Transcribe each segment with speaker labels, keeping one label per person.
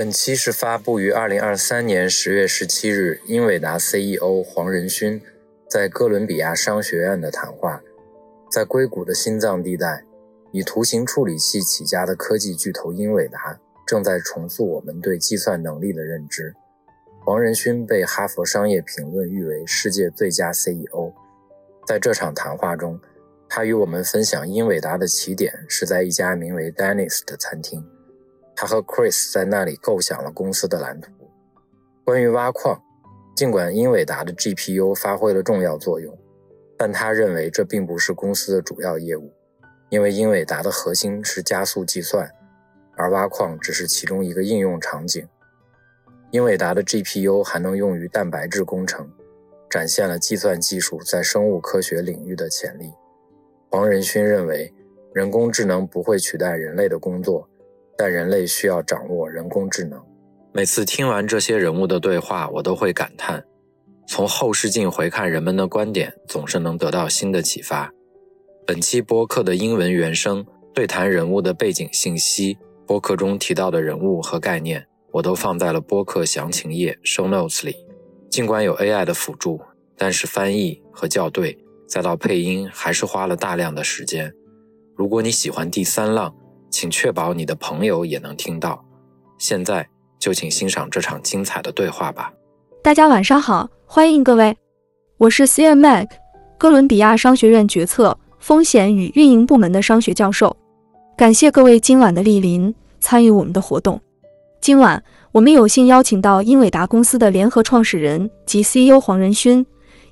Speaker 1: 本期是发布于二零二三年十月十七日，英伟达 CEO 黄仁勋在哥伦比亚商学院的谈话。在硅谷的心脏地带，以图形处理器起家的科技巨头英伟达正在重塑我们对计算能力的认知。黄仁勋被《哈佛商业评论》誉为世界最佳 CEO。在这场谈话中，他与我们分享，英伟达的起点是在一家名为 Dennis 的餐厅。他和 Chris 在那里构想了公司的蓝图。关于挖矿，尽管英伟达的 GPU 发挥了重要作用，但他认为这并不是公司的主要业务，因为英伟达的核心是加速计算，而挖矿只是其中一个应用场景。英伟达的 GPU 还能用于蛋白质工程，展现了计算技术在生物科学领域的潜力。黄仁勋认为，人工智能不会取代人类的工作。但人类需要掌握人工智能。每次听完这些人物的对话，我都会感叹：从后视镜回看人们的观点，总是能得到新的启发。本期播客的英文原声对谈人物的背景信息，播客中提到的人物和概念，我都放在了播客详情页 （show notes） 里。尽管有 AI 的辅助，但是翻译和校对，再到配音，还是花了大量的时间。如果你喜欢第三浪，请确保你的朋友也能听到。现在就请欣赏这场精彩的对话吧。
Speaker 2: 大家晚上好，欢迎各位，我是 c m Mac，哥伦比亚商学院决策、风险与运营部门的商学教授。感谢各位今晚的莅临，参与我们的活动。今晚我们有幸邀请到英伟达公司的联合创始人及 CEO 黄仁勋，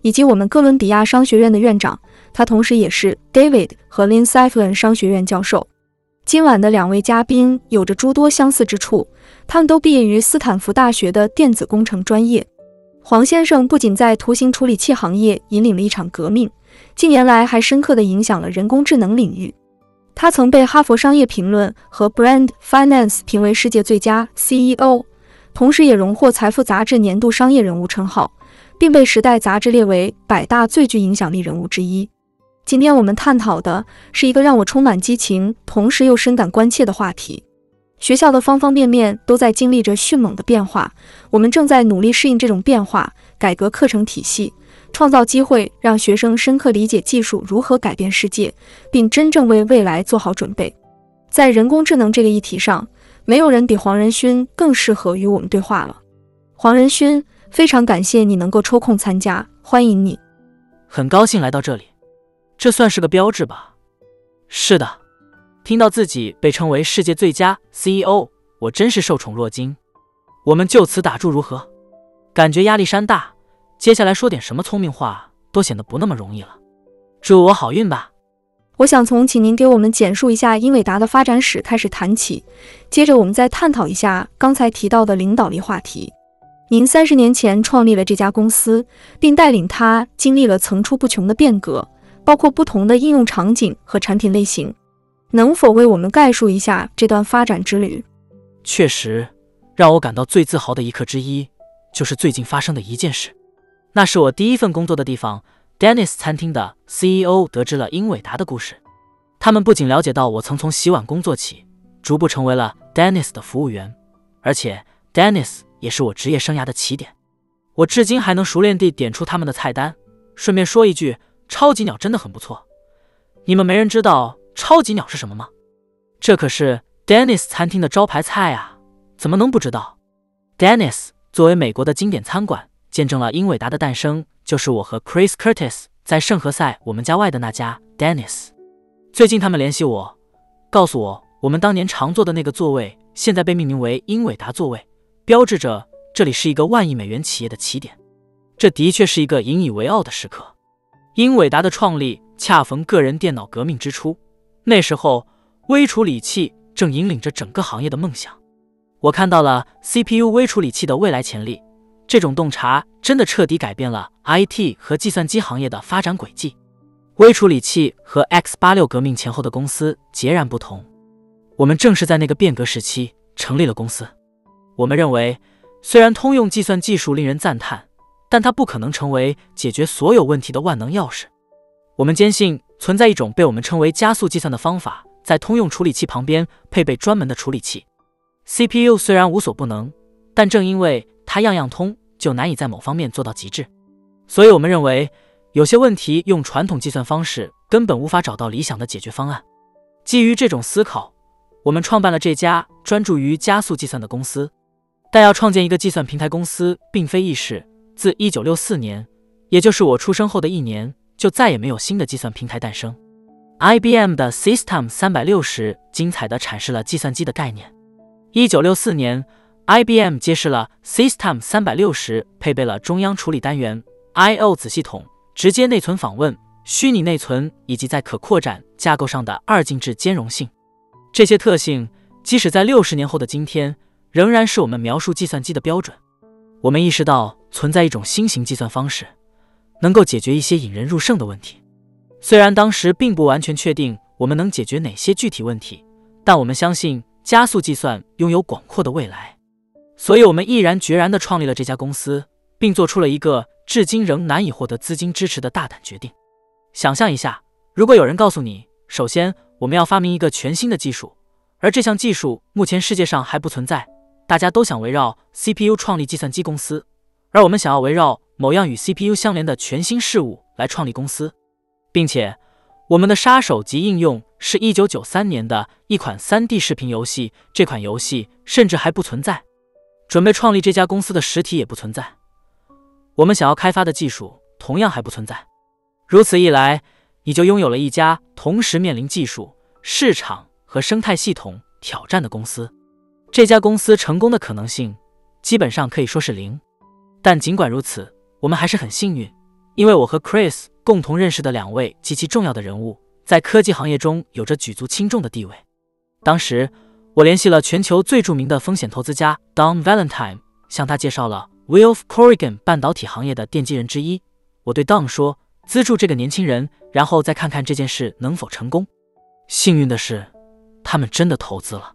Speaker 2: 以及我们哥伦比亚商学院的院长，他同时也是 David 和 Lin s i f l e n 商学院教授。今晚的两位嘉宾有着诸多相似之处，他们都毕业于斯坦福大学的电子工程专业。黄先生不仅在图形处理器行业引领了一场革命，近年来还深刻地影响了人工智能领域。他曾被《哈佛商业评论》和《Brand Finance》评为世界最佳 CEO，同时也荣获《财富》杂志年度商业人物称号，并被《时代》杂志列为百大最具影响力人物之一。今天我们探讨的是一个让我充满激情，同时又深感关切的话题。学校的方方面面都在经历着迅猛的变化，我们正在努力适应这种变化，改革课程体系，创造机会，让学生深刻理解技术如何改变世界，并真正为未来做好准备。在人工智能这个议题上，没有人比黄仁勋更适合与我们对话了。黄仁勋，非常感谢你能够抽空参加，欢迎你。
Speaker 3: 很高兴来到这里。这算是个标志吧？是的，听到自己被称为世界最佳 CEO，我真是受宠若惊。我们就此打住如何？感觉压力山大，接下来说点什么聪明话都显得不那么容易了。祝我好运吧！
Speaker 2: 我想从请您给我们简述一下英伟达的发展史开始谈起，接着我们再探讨一下刚才提到的领导力话题。您三十年前创立了这家公司，并带领它经历了层出不穷的变革。包括不同的应用场景和产品类型，能否为我们概述一下这段发展之旅？
Speaker 3: 确实，让我感到最自豪的一刻之一，就是最近发生的一件事。那是我第一份工作的地方 ——Dennis 餐厅的 CEO 得知了英伟达的故事。他们不仅了解到我曾从洗碗工做起，逐步成为了 Dennis 的服务员，而且 Dennis 也是我职业生涯的起点。我至今还能熟练地点出他们的菜单。顺便说一句。超级鸟真的很不错，你们没人知道超级鸟是什么吗？这可是 Dennis 餐厅的招牌菜啊，怎么能不知道？Dennis 作为美国的经典餐馆，见证了英伟达的诞生，就是我和 Chris Curtis 在圣何塞我们家外的那家 Dennis。最近他们联系我，告诉我我们当年常坐的那个座位，现在被命名为英伟达座位，标志着这里是一个万亿美元企业的起点。这的确是一个引以为傲的时刻。英伟达的创立恰逢个人电脑革命之初，那时候微处理器正引领着整个行业的梦想。我看到了 CPU 微处理器的未来潜力，这种洞察真的彻底改变了 IT 和计算机行业的发展轨迹。微处理器和 X 八六革命前后的公司截然不同，我们正是在那个变革时期成立了公司。我们认为，虽然通用计算技术令人赞叹，但它不可能成为解决所有问题的万能钥匙。我们坚信存在一种被我们称为加速计算的方法，在通用处理器旁边配备专门的处理器。CPU 虽然无所不能，但正因为它样样通，就难以在某方面做到极致。所以，我们认为有些问题用传统计算方式根本无法找到理想的解决方案。基于这种思考，我们创办了这家专注于加速计算的公司。但要创建一个计算平台公司并非易事。自1964年，也就是我出生后的一年，就再也没有新的计算平台诞生。IBM 的 System 360精彩地阐释了计算机的概念。1964年，IBM 揭示了 System 360配备了中央处理单元、I/O 子系统、直接内存访问、虚拟内存以及在可扩展架构上的二进制兼容性。这些特性，即使在六十年后的今天，仍然是我们描述计算机的标准。我们意识到存在一种新型计算方式，能够解决一些引人入胜的问题。虽然当时并不完全确定我们能解决哪些具体问题，但我们相信加速计算拥有广阔的未来。所以，我们毅然决然地创立了这家公司，并做出了一个至今仍难以获得资金支持的大胆决定。想象一下，如果有人告诉你，首先我们要发明一个全新的技术，而这项技术目前世界上还不存在。大家都想围绕 CPU 创立计算机公司，而我们想要围绕某样与 CPU 相连的全新事物来创立公司，并且我们的杀手级应用是一九九三年的一款 3D 视频游戏。这款游戏甚至还不存在，准备创立这家公司的实体也不存在。我们想要开发的技术同样还不存在。如此一来，你就拥有了一家同时面临技术、市场和生态系统挑战的公司。这家公司成功的可能性基本上可以说是零，但尽管如此，我们还是很幸运，因为我和 Chris 共同认识的两位极其重要的人物，在科技行业中有着举足轻重的地位。当时，我联系了全球最著名的风险投资家 Don Valentine，向他介绍了 Wolf Corrigan 半导体行业的奠基人之一。我对 Don 说：“资助这个年轻人，然后再看看这件事能否成功。”幸运的是，他们真的投资了。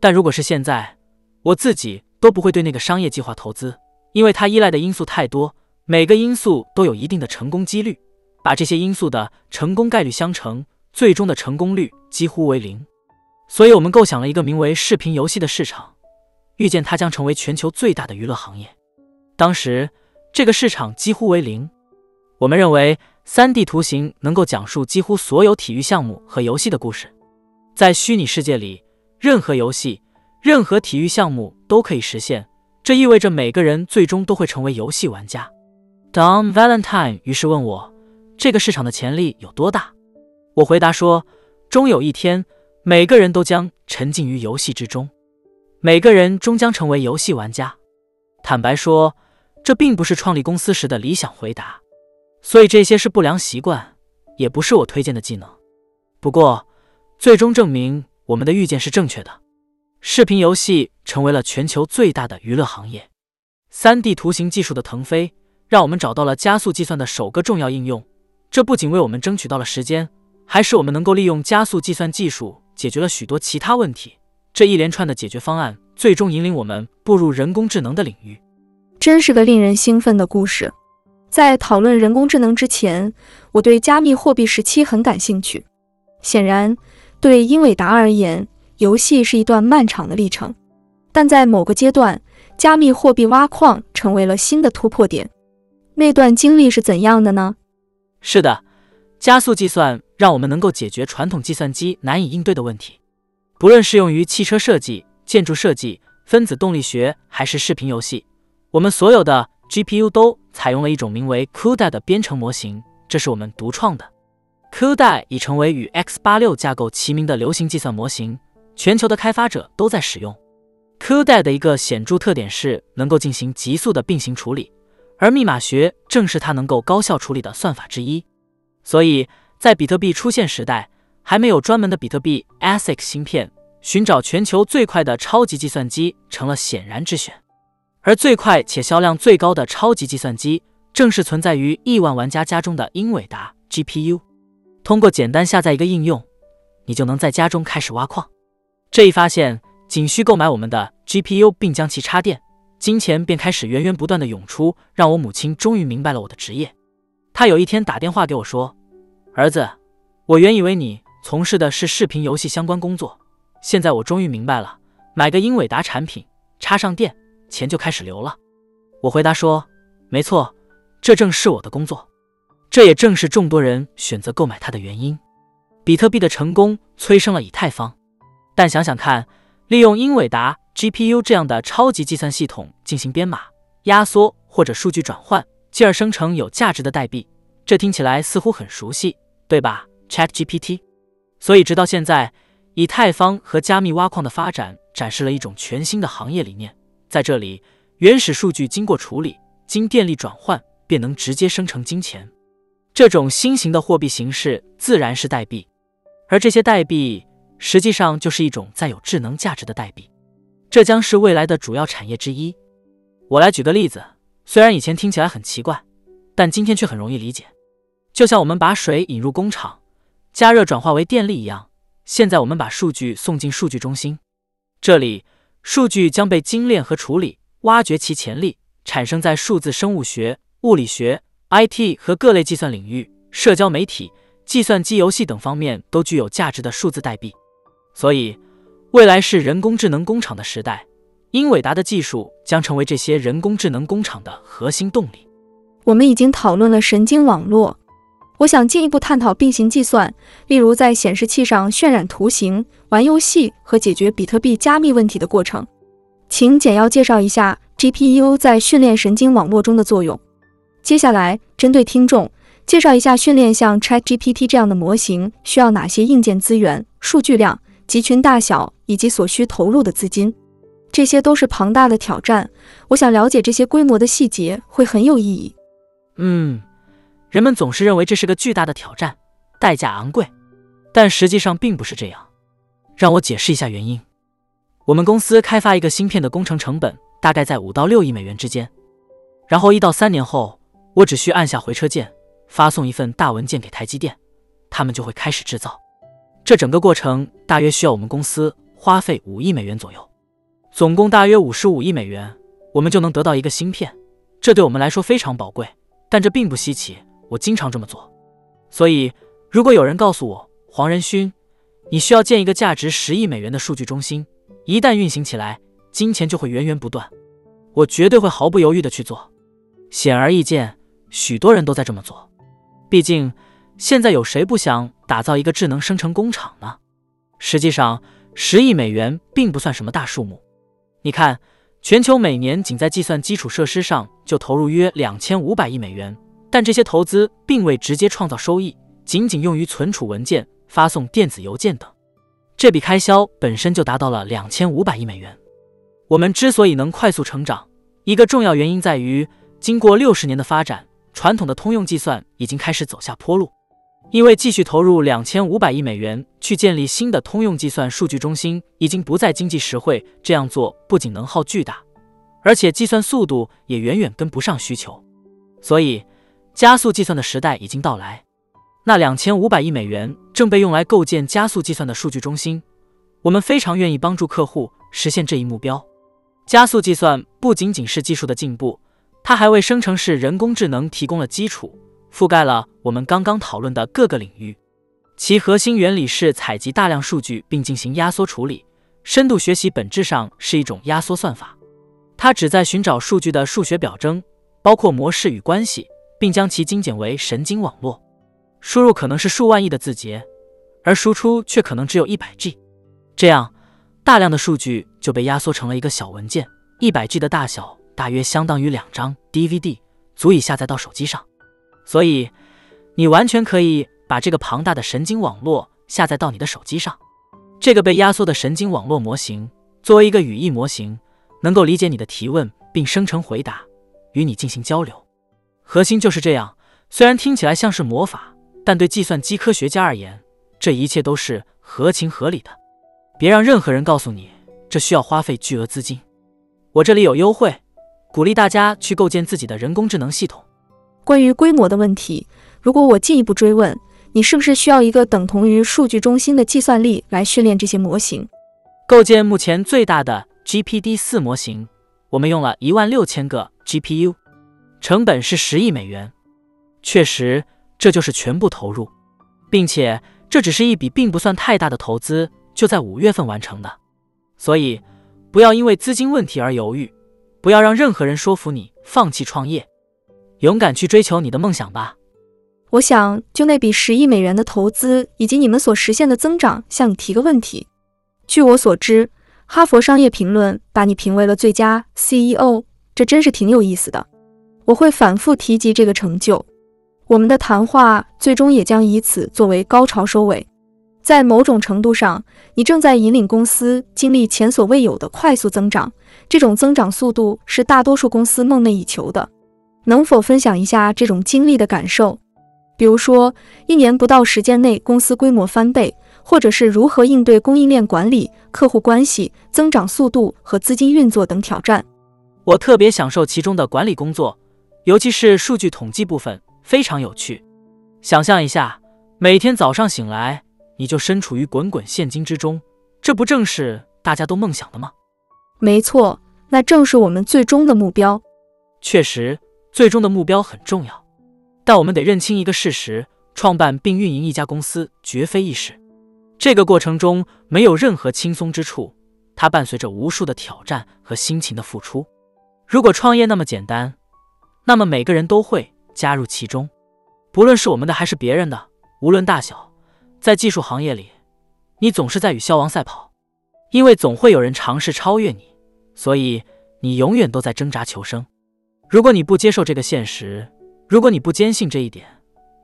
Speaker 3: 但如果是现在，我自己都不会对那个商业计划投资，因为它依赖的因素太多，每个因素都有一定的成功几率。把这些因素的成功概率相乘，最终的成功率几乎为零。所以，我们构想了一个名为视频游戏的市场，预见它将成为全球最大的娱乐行业。当时，这个市场几乎为零。我们认为，3D 图形能够讲述几乎所有体育项目和游戏的故事，在虚拟世界里。任何游戏、任何体育项目都可以实现，这意味着每个人最终都会成为游戏玩家。Don Valentine 于是问我，这个市场的潜力有多大？我回答说，终有一天，每个人都将沉浸于游戏之中，每个人终将成为游戏玩家。坦白说，这并不是创立公司时的理想回答，所以这些是不良习惯，也不是我推荐的技能。不过，最终证明。我们的预见是正确的，视频游戏成为了全球最大的娱乐行业。三 D 图形技术的腾飞，让我们找到了加速计算的首个重要应用。这不仅为我们争取到了时间，还使我们能够利用加速计算技术解决了许多其他问题。这一连串的解决方案，最终引领我们步入人工智能的领域。
Speaker 2: 真是个令人兴奋的故事。在讨论人工智能之前，我对加密货币时期很感兴趣。显然。对英伟达而言，游戏是一段漫长的历程，但在某个阶段，加密货币挖矿成为了新的突破点。那段经历是怎样的呢？
Speaker 3: 是的，加速计算让我们能够解决传统计算机难以应对的问题。不论适用于汽车设计、建筑设计、分子动力学，还是视频游戏，我们所有的 GPU 都采用了一种名为 CUDA 的编程模型，这是我们独创的。CUDA 已成为与 X86 架构齐名的流行计算模型，全球的开发者都在使用。CUDA 的一个显著特点是能够进行急速的并行处理，而密码学正是它能够高效处理的算法之一。所以在比特币出现时代，还没有专门的比特币 ASIC 芯片，寻找全球最快的超级计算机成了显然之选。而最快且销量最高的超级计算机，正是存在于亿万玩家家中的英伟达 GPU。通过简单下载一个应用，你就能在家中开始挖矿。这一发现，仅需购买我们的 GPU 并将其插电，金钱便开始源源不断的涌出，让我母亲终于明白了我的职业。她有一天打电话给我说：“儿子，我原以为你从事的是视频游戏相关工作，现在我终于明白了，买个英伟达产品，插上电。”钱就开始流了。我回答说：“没错，这正是我的工作，这也正是众多人选择购买它的原因。比特币的成功催生了以太坊，但想想看，利用英伟达 GPU 这样的超级计算系统进行编码、压缩或者数据转换，继而生成有价值的代币，这听起来似乎很熟悉，对吧？ChatGPT。所以，直到现在，以太坊和加密挖矿的发展展示了一种全新的行业理念。”在这里，原始数据经过处理，经电力转换，便能直接生成金钱。这种新型的货币形式自然是代币，而这些代币实际上就是一种载有智能价值的代币。这将是未来的主要产业之一。我来举个例子，虽然以前听起来很奇怪，但今天却很容易理解。就像我们把水引入工厂，加热转化为电力一样，现在我们把数据送进数据中心，这里。数据将被精炼和处理，挖掘其潜力，产生在数字生物学、物理学、IT 和各类计算领域、社交媒体、计算机游戏等方面都具有价值的数字代币。所以，未来是人工智能工厂的时代，英伟达的技术将成为这些人工智能工厂的核心动力。
Speaker 2: 我们已经讨论了神经网络。我想进一步探讨并行计算，例如在显示器上渲染图形、玩游戏和解决比特币加密问题的过程。请简要介绍一下 GPU 在训练神经网络中的作用。接下来，针对听众介绍一下训练像 ChatGPT 这样的模型需要哪些硬件资源、数据量、集群大小以及所需投入的资金。这些都是庞大的挑战。我想了解这些规模的细节会很有意义。
Speaker 3: 嗯。人们总是认为这是个巨大的挑战，代价昂贵，但实际上并不是这样。让我解释一下原因。我们公司开发一个芯片的工程成本大概在五到六亿美元之间，然后一到三年后，我只需按下回车键，发送一份大文件给台积电，他们就会开始制造。这整个过程大约需要我们公司花费五亿美元左右，总共大约五十五亿美元，我们就能得到一个芯片。这对我们来说非常宝贵，但这并不稀奇。我经常这么做，所以如果有人告诉我黄仁勋，你需要建一个价值十亿美元的数据中心，一旦运行起来，金钱就会源源不断，我绝对会毫不犹豫的去做。显而易见，许多人都在这么做。毕竟，现在有谁不想打造一个智能生成工厂呢？实际上，十亿美元并不算什么大数目。你看，全球每年仅在计算基础设施上就投入约两千五百亿美元。但这些投资并未直接创造收益，仅仅用于存储文件、发送电子邮件等。这笔开销本身就达到了两千五百亿美元。我们之所以能快速成长，一个重要原因在于，经过六十年的发展，传统的通用计算已经开始走下坡路。因为继续投入两千五百亿美元去建立新的通用计算数据中心，已经不再经济实惠。这样做不仅能耗巨大，而且计算速度也远远跟不上需求。所以。加速计算的时代已经到来，那两千五百亿美元正被用来构建加速计算的数据中心。我们非常愿意帮助客户实现这一目标。加速计算不仅仅是技术的进步，它还为生成式人工智能提供了基础，覆盖了我们刚刚讨论的各个领域。其核心原理是采集大量数据并进行压缩处理。深度学习本质上是一种压缩算法，它旨在寻找数据的数学表征，包括模式与关系。并将其精简为神经网络，输入可能是数万亿的字节，而输出却可能只有一百 G。这样，大量的数据就被压缩成了一个小文件，一百 G 的大小大约相当于两张 DVD，足以下载到手机上。所以，你完全可以把这个庞大的神经网络下载到你的手机上。这个被压缩的神经网络模型作为一个语义模型，能够理解你的提问并生成回答，与你进行交流。核心就是这样，虽然听起来像是魔法，但对计算机科学家而言，这一切都是合情合理的。别让任何人告诉你这需要花费巨额资金。我这里有优惠，鼓励大家去构建自己的人工智能系统。
Speaker 2: 关于规模的问题，如果我进一步追问，你是不是需要一个等同于数据中心的计算力来训练这些模型？
Speaker 3: 构建目前最大的 GPD 四模型，我们用了一万六千个 GPU，成本是十亿美元。确实，这就是全部投入，并且这只是一笔并不算太大的投资，就在五月份完成的。所以，不要因为资金问题而犹豫，不要让任何人说服你放弃创业，勇敢去追求你的梦想吧。
Speaker 2: 我想就那笔十亿美元的投资以及你们所实现的增长，向你提个问题。据我所知，哈佛商业评论把你评为了最佳 CEO，这真是挺有意思的。我会反复提及这个成就。我们的谈话最终也将以此作为高潮收尾。在某种程度上，你正在引领公司经历前所未有的快速增长，这种增长速度是大多数公司梦寐以求的。能否分享一下这种经历的感受？比如说，一年不到时间内公司规模翻倍，或者是如何应对供应链管理、客户关系、增长速度和资金运作等挑战？
Speaker 3: 我特别享受其中的管理工作，尤其是数据统计部分，非常有趣。想象一下，每天早上醒来。你就身处于滚滚现金之中，这不正是大家都梦想的吗？
Speaker 2: 没错，那正是我们最终的目标。
Speaker 3: 确实，最终的目标很重要，但我们得认清一个事实：创办并运营一家公司绝非易事。这个过程中没有任何轻松之处，它伴随着无数的挑战和辛勤的付出。如果创业那么简单，那么每个人都会加入其中，不论是我们的还是别人的，无论大小。在技术行业里，你总是在与消亡赛跑，因为总会有人尝试超越你，所以你永远都在挣扎求生。如果你不接受这个现实，如果你不坚信这一点，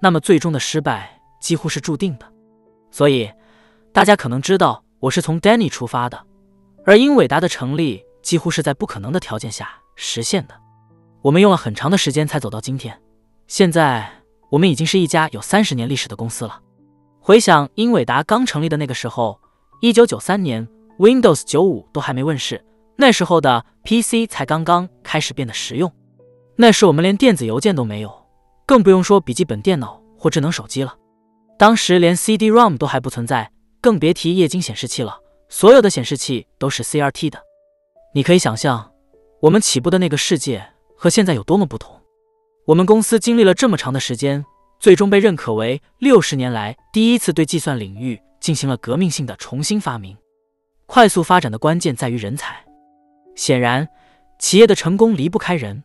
Speaker 3: 那么最终的失败几乎是注定的。所以，大家可能知道我是从 Danny 出发的，而英伟达的成立几乎是在不可能的条件下实现的。我们用了很长的时间才走到今天，现在我们已经是一家有三十年历史的公司了。回想英伟达刚成立的那个时候，一九九三年，Windows 九五都还没问世，那时候的 PC 才刚刚开始变得实用。那时我们连电子邮件都没有，更不用说笔记本电脑或智能手机了。当时连 CD-ROM 都还不存在，更别提液晶显示器了。所有的显示器都是 CRT 的。你可以想象，我们起步的那个世界和现在有多么不同。我们公司经历了这么长的时间。最终被认可为六十年来第一次对计算领域进行了革命性的重新发明。快速发展的关键在于人才。显然，企业的成功离不开人。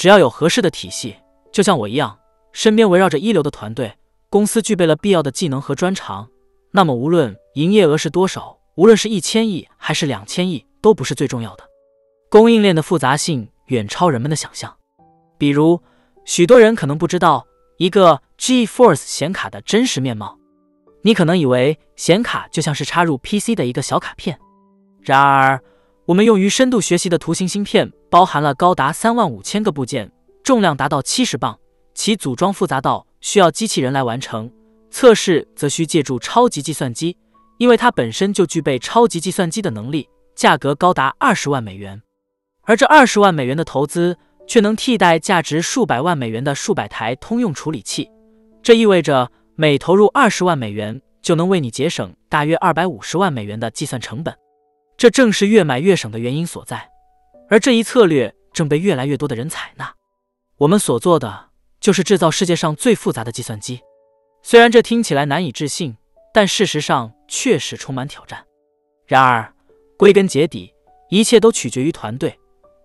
Speaker 3: 只要有合适的体系，就像我一样，身边围绕着一流的团队，公司具备了必要的技能和专长，那么无论营业额是多少，无论是一千亿还是两千亿，都不是最重要的。供应链的复杂性远超人们的想象。比如，许多人可能不知道。一个 GeForce 显卡的真实面貌，你可能以为显卡就像是插入 PC 的一个小卡片。然而，我们用于深度学习的图形芯片包含了高达三万五千个部件，重量达到七十磅，其组装复杂到需要机器人来完成。测试则需借助超级计算机，因为它本身就具备超级计算机的能力，价格高达二十万美元。而这二十万美元的投资。却能替代价值数百万美元的数百台通用处理器，这意味着每投入二十万美元就能为你节省大约二百五十万美元的计算成本。这正是越买越省的原因所在，而这一策略正被越来越多的人采纳。我们所做的就是制造世界上最复杂的计算机。虽然这听起来难以置信，但事实上确实充满挑战。然而，归根结底，一切都取决于团队。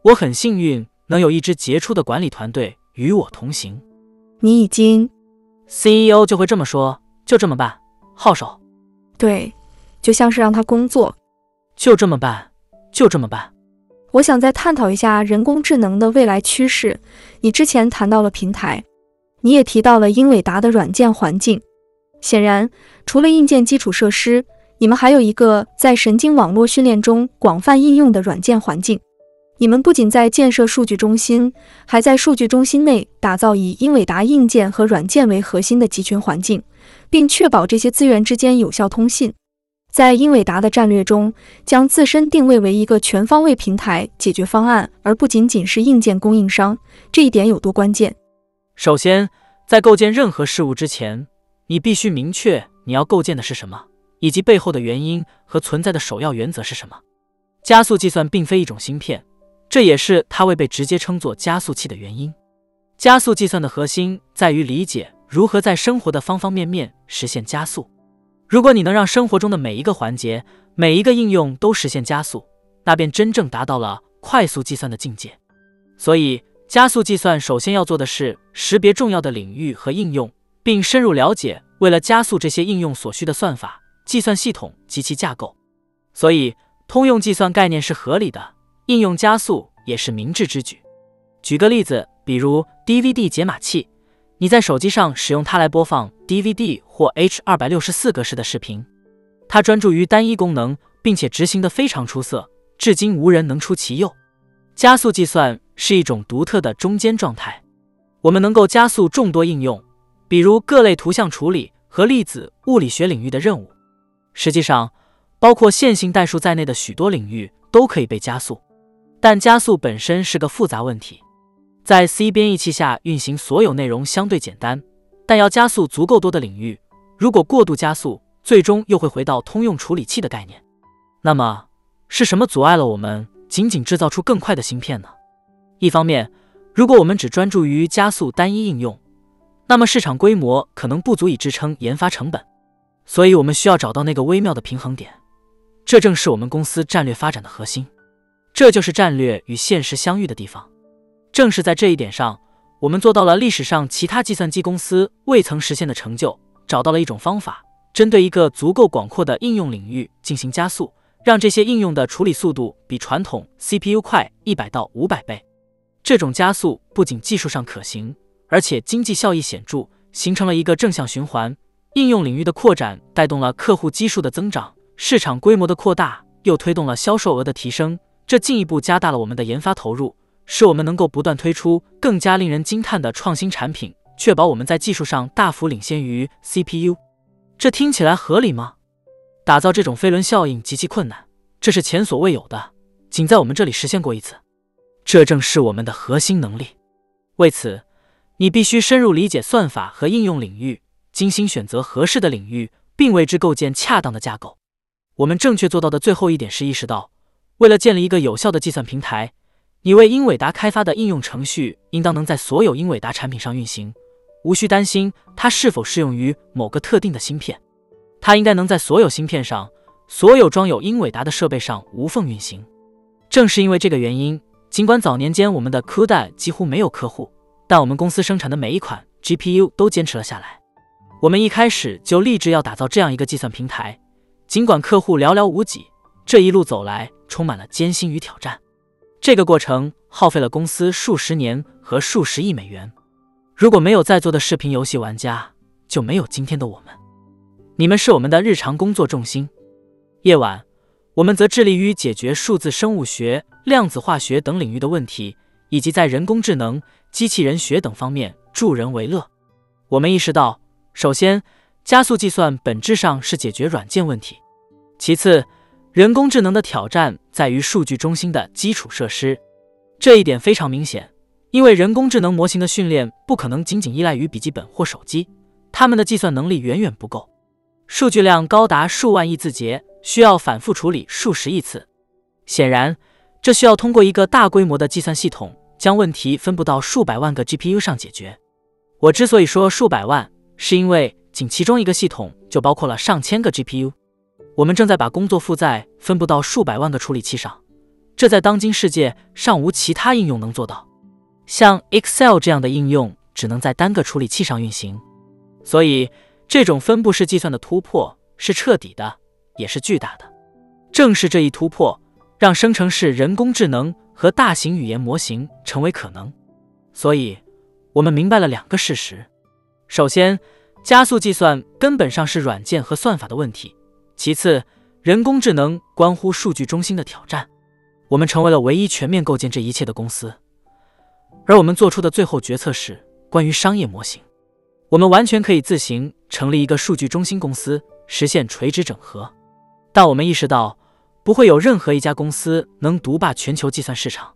Speaker 3: 我很幸运。能有一支杰出的管理团队与我同行，
Speaker 2: 你已经
Speaker 3: CEO 就会这么说，就这么办，号手，
Speaker 2: 对，就像是让他工作，
Speaker 3: 就这么办，就这么办。
Speaker 2: 我想再探讨一下人工智能的未来趋势。你之前谈到了平台，你也提到了英伟达的软件环境。显然，除了硬件基础设施，你们还有一个在神经网络训练中广泛应用的软件环境。你们不仅在建设数据中心，还在数据中心内打造以英伟达硬件和软件为核心的集群环境，并确保这些资源之间有效通信。在英伟达的战略中，将自身定位为一个全方位平台解决方案，而不仅仅是硬件供应商，这一点有多关键？
Speaker 3: 首先，在构建任何事物之前，你必须明确你要构建的是什么，以及背后的原因和存在的首要原则是什么。加速计算并非一种芯片，这也是它未被直接称作加速器的原因。加速计算的核心在于理解如何在生活的方方面面实现加速。如果你能让生活中的每一个环节、每一个应用都实现加速，那便真正达到了快速计算的境界。所以，加速计算首先要做的是识别重要的领域和应用，并深入了解为了加速这些应用所需的算法、计算系统及其架构。所以，通用计算概念是合理的，应用加速也是明智之举。举个例子，比如 DVD 解码器。你在手机上使用它来播放 DVD 或 H 二百六十四格式的视频，它专注于单一功能，并且执行的非常出色，至今无人能出其右。加速计算是一种独特的中间状态，我们能够加速众多应用，比如各类图像处理和粒子物理学领域的任务。实际上，包括线性代数在内的许多领域都可以被加速，但加速本身是个复杂问题。在 C 编译器下运行所有内容相对简单，但要加速足够多的领域，如果过度加速，最终又会回到通用处理器的概念。那么，是什么阻碍了我们仅仅制造出更快的芯片呢？一方面，如果我们只专注于加速单一应用，那么市场规模可能不足以支撑研发成本。所以，我们需要找到那个微妙的平衡点，这正是我们公司战略发展的核心。这就是战略与现实相遇的地方。正是在这一点上，我们做到了历史上其他计算机公司未曾实现的成就，找到了一种方法，针对一个足够广阔的应用领域进行加速，让这些应用的处理速度比传统 CPU 快一百到五百倍。这种加速不仅技术上可行，而且经济效益显著，形成了一个正向循环。应用领域的扩展带动了客户基数的增长，市场规模的扩大又推动了销售额的提升，这进一步加大了我们的研发投入。使我们能够不断推出更加令人惊叹的创新产品，确保我们在技术上大幅领先于 CPU。这听起来合理吗？打造这种飞轮效应极其困难，这是前所未有的，仅在我们这里实现过一次。这正是我们的核心能力。为此，你必须深入理解算法和应用领域，精心选择合适的领域，并为之构建恰当的架构。我们正确做到的最后一点是意识到，为了建立一个有效的计算平台。你为英伟达开发的应用程序应当能在所有英伟达产品上运行，无需担心它是否适用于某个特定的芯片。它应该能在所有芯片上、所有装有英伟达的设备上无缝运行。正是因为这个原因，尽管早年间我们的 CUDA 几乎没有客户，但我们公司生产的每一款 GPU 都坚持了下来。我们一开始就立志要打造这样一个计算平台，尽管客户寥寥无几，这一路走来充满了艰辛与挑战。这个过程耗费了公司数十年和数十亿美元。如果没有在座的视频游戏玩家，就没有今天的我们。你们是我们的日常工作重心。夜晚，我们则致力于解决数字生物学、量子化学等领域的问题，以及在人工智能、机器人学等方面助人为乐。我们意识到，首先，加速计算本质上是解决软件问题；其次，人工智能的挑战在于数据中心的基础设施，这一点非常明显，因为人工智能模型的训练不可能仅仅依赖于笔记本或手机，它们的计算能力远远不够，数据量高达数万亿字节，需要反复处理数十亿次。显然，这需要通过一个大规模的计算系统将问题分布到数百万个 GPU 上解决。我之所以说数百万，是因为仅其中一个系统就包括了上千个 GPU。我们正在把工作负载分布到数百万个处理器上，这在当今世界尚无其他应用能做到。像 Excel 这样的应用只能在单个处理器上运行，所以这种分布式计算的突破是彻底的，也是巨大的。正是这一突破，让生成式人工智能和大型语言模型成为可能。所以，我们明白了两个事实：首先，加速计算根本上是软件和算法的问题。其次，人工智能关乎数据中心的挑战。我们成为了唯一全面构建这一切的公司，而我们做出的最后决策是关于商业模型。我们完全可以自行成立一个数据中心公司，实现垂直整合。但我们意识到，不会有任何一家公司能独霸全球计算市场。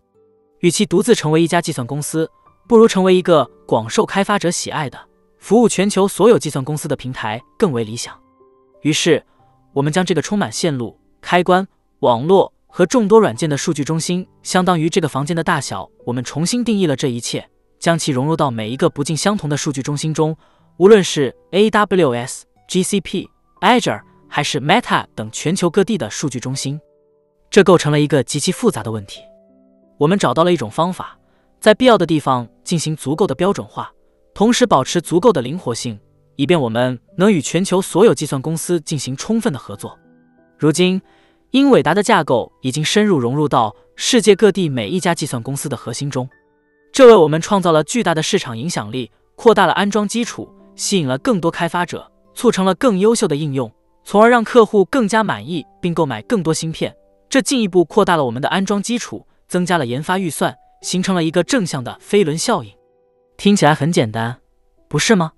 Speaker 3: 与其独自成为一家计算公司，不如成为一个广受开发者喜爱的、服务全球所有计算公司的平台更为理想。于是，我们将这个充满线路、开关、网络和众多软件的数据中心，相当于这个房间的大小，我们重新定义了这一切，将其融入到每一个不尽相同的数据中心中，无论是 AWS、GCP、Azure。还是 Meta 等全球各地的数据中心，这构成了一个极其复杂的问题。我们找到了一种方法，在必要的地方进行足够的标准化，同时保持足够的灵活性，以便我们能与全球所有计算公司进行充分的合作。如今，英伟达的架构已经深入融入到世界各地每一家计算公司的核心中，这为我们创造了巨大的市场影响力，扩大了安装基础，吸引了更多开发者，促成了更优秀的应用。从而让客户更加满意，并购买更多芯片，这进一步扩大了我们的安装基础，增加了研发预算，形成了一个正向的飞轮效应。听起来很简单，不是吗？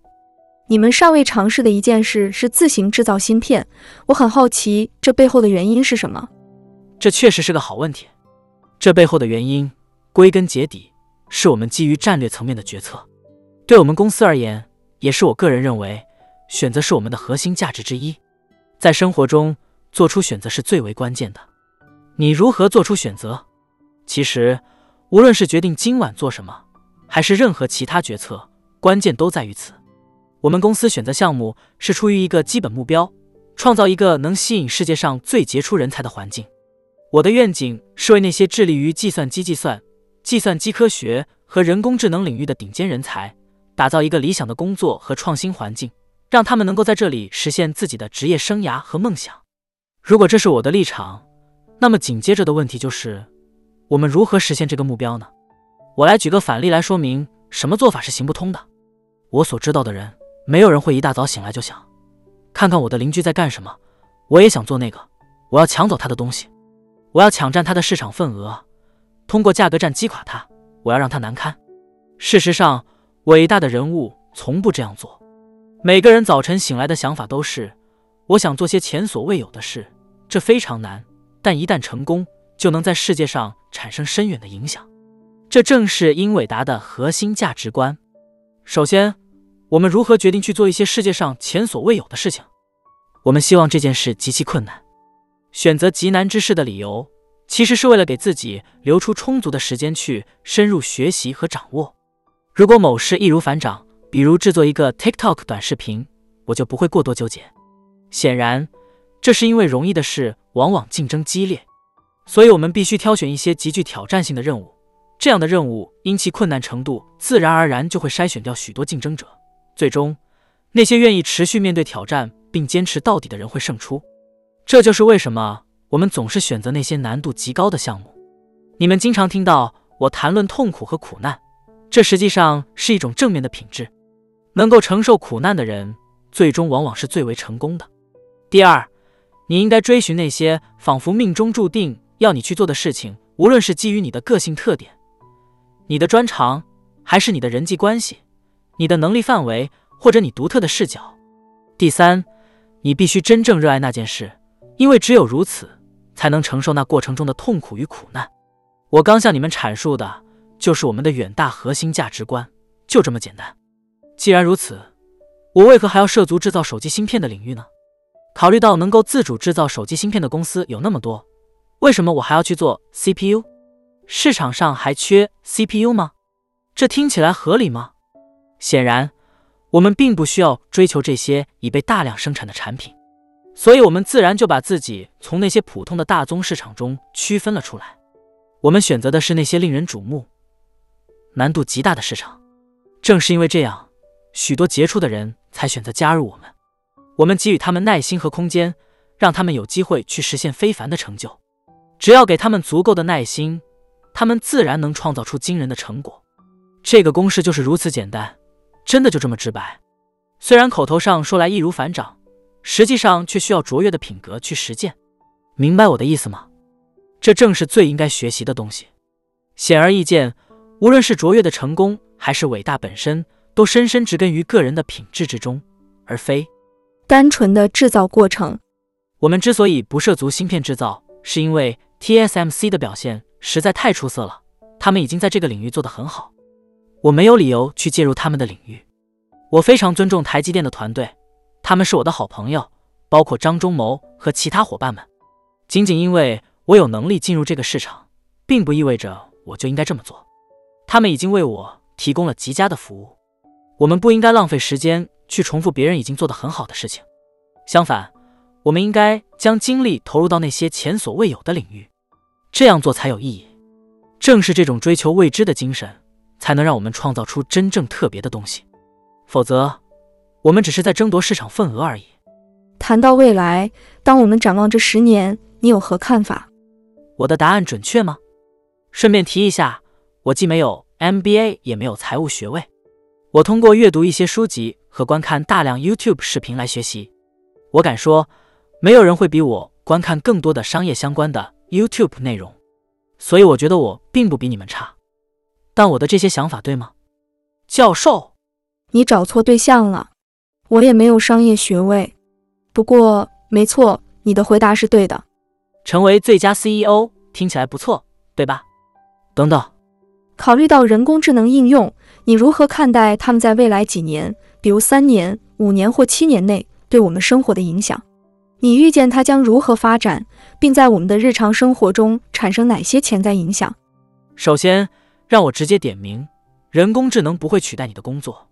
Speaker 2: 你们尚未尝试的一件事是自行制造芯片，我很好奇这背后的原因是什么。
Speaker 3: 这确实是个好问题。这背后的原因，归根结底是我们基于战略层面的决策。对我们公司而言，也是我个人认为，选择是我们的核心价值之一。在生活中做出选择是最为关键的。你如何做出选择？其实，无论是决定今晚做什么，还是任何其他决策，关键都在于此。我们公司选择项目是出于一个基本目标：创造一个能吸引世界上最杰出人才的环境。我的愿景是为那些致力于计算机计算、计算机科学和人工智能领域的顶尖人才，打造一个理想的工作和创新环境。让他们能够在这里实现自己的职业生涯和梦想。如果这是我的立场，那么紧接着的问题就是：我们如何实现这个目标呢？我来举个反例来说明什么做法是行不通的。我所知道的人，没有人会一大早醒来就想看看我的邻居在干什么，我也想做那个，我要抢走他的东西，我要抢占他的市场份额，通过价格战击垮他，我要让他难堪。事实上，伟大的人物从不这样做。每个人早晨醒来的想法都是：我想做些前所未有的事。这非常难，但一旦成功，就能在世界上产生深远的影响。这正是英伟达的核心价值观。首先，我们如何决定去做一些世界上前所未有的事情？我们希望这件事极其困难。选择极难之事的理由，其实是为了给自己留出充足的时间去深入学习和掌握。如果某事易如反掌，比如制作一个 TikTok 短视频，我就不会过多纠结。显然，这是因为容易的事往往竞争激烈，所以我们必须挑选一些极具挑战性的任务。这样的任务因其困难程度，自然而然就会筛选掉许多竞争者。最终，那些愿意持续面对挑战并坚持到底的人会胜出。这就是为什么我们总是选择那些难度极高的项目。你们经常听到我谈论痛苦和苦难，这实际上是一种正面的品质。能够承受苦难的人，最终往往是最为成功的。第二，你应该追寻那些仿佛命中注定要你去做的事情，无论是基于你的个性特点、你的专长，还是你的人际关系、你的能力范围，或者你独特的视角。第三，你必须真正热爱那件事，因为只有如此，才能承受那过程中的痛苦与苦难。我刚向你们阐述的，就是我们的远大核心价值观，就这么简单。既然如此，我为何还要涉足制造手机芯片的领域呢？考虑到能够自主制造手机芯片的公司有那么多，为什么我还要去做 CPU？市场上还缺 CPU 吗？这听起来合理吗？显然，我们并不需要追求这些已被大量生产的产品，所以我们自然就把自己从那些普通的大宗市场中区分了出来。我们选择的是那些令人瞩目、难度极大的市场。正是因为这样。许多杰出的人才选择加入我们，我们给予他们耐心和空间，让他们有机会去实现非凡的成就。只要给他们足够的耐心，他们自然能创造出惊人的成果。这个公式就是如此简单，真的就这么直白。虽然口头上说来易如反掌，实际上却需要卓越的品格去实践。明白我的意思吗？这正是最应该学习的东西。显而易见，无论是卓越的成功，还是伟大本身。都深深植根于个人的品质之中，而非
Speaker 2: 单纯的制造过程。
Speaker 3: 我们之所以不涉足芯片制造，是因为 TSMC 的表现实在太出色了，他们已经在这个领域做得很好，我没有理由去介入他们的领域。我非常尊重台积电的团队，他们是我的好朋友，包括张忠谋和其他伙伴们。仅仅因为我有能力进入这个市场，并不意味着我就应该这么做。他们已经为我提供了极佳的服务，我们不应该浪费时间去重复别人已经做得很好的事情。相反，我们应该将精力投入到那些前所未有的领域，这样做才有意义。正是这种追求未知的精神，才能让我们创造出真正特别的东西。否则，我们只是在争夺市场份额而已。
Speaker 2: 谈到未来，当我们展望这十年，你有何看法？
Speaker 3: 我的答案准确吗？顺便提一下，我既没有 MBA，也没有财务学位。我通过阅读一些书籍和观看大量 YouTube 视频来学习。我敢说，没有人会比我观看更多的商业相关的 YouTube 内容。所以，我觉得我并不比你们差。但我的这些想法对吗，教授？
Speaker 2: 你找错对象了。我也没有商业学位。不过，没错，你的回答是对的。
Speaker 3: 成为最佳 CEO 听起来不错，对吧？等等，
Speaker 2: 考虑到人工智能应用，你如何看待他们在未来几年，比如三年、五年或七年内对我们生活的影响？你预见它将如何发展，并在我们的日常生活中产生哪些潜在影响？
Speaker 3: 首先，让我直接点名：人工智能不会取代你的工作，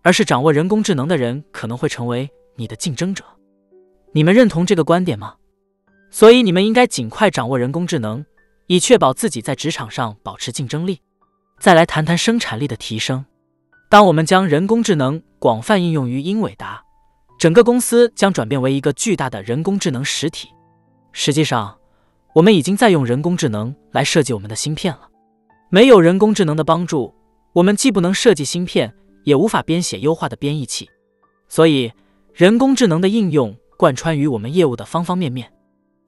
Speaker 3: 而是掌握人工智能的人可能会成为你的竞争者。你们认同这个观点吗？所以你们应该尽快掌握人工智能，以确保自己在职场上保持竞争力。再来谈谈生产力的提升。当我们将人工智能广泛应用于英伟达，整个公司将转变为一个巨大的人工智能实体。实际上，我们已经在用人工智能来设计我们的芯片了。没有人工智能的帮助，我们既不能设计芯片，也无法编写优化的编译器。所以，人工智能的应用贯穿于我们业务的方方面面。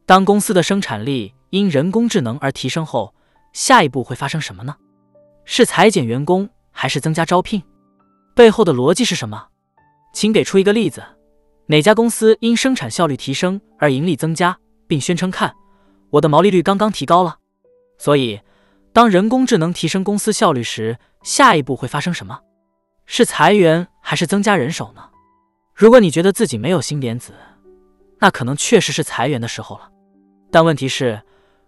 Speaker 3: 当公司的生产力因人工智能而提升后，下一步会发生什么呢？是裁减员工，还是增加招聘？背后的逻辑是什么？请给出一个例子。哪家公司因生产效率提升而盈利增加，并宣称看，我的毛利率刚刚提高了？所以，当人工智能提升公司效率时，下一步会发生什么？是裁员还是增加人手呢？如果你觉得自己没有新点子，那可能确实是裁员的时候了。但问题是，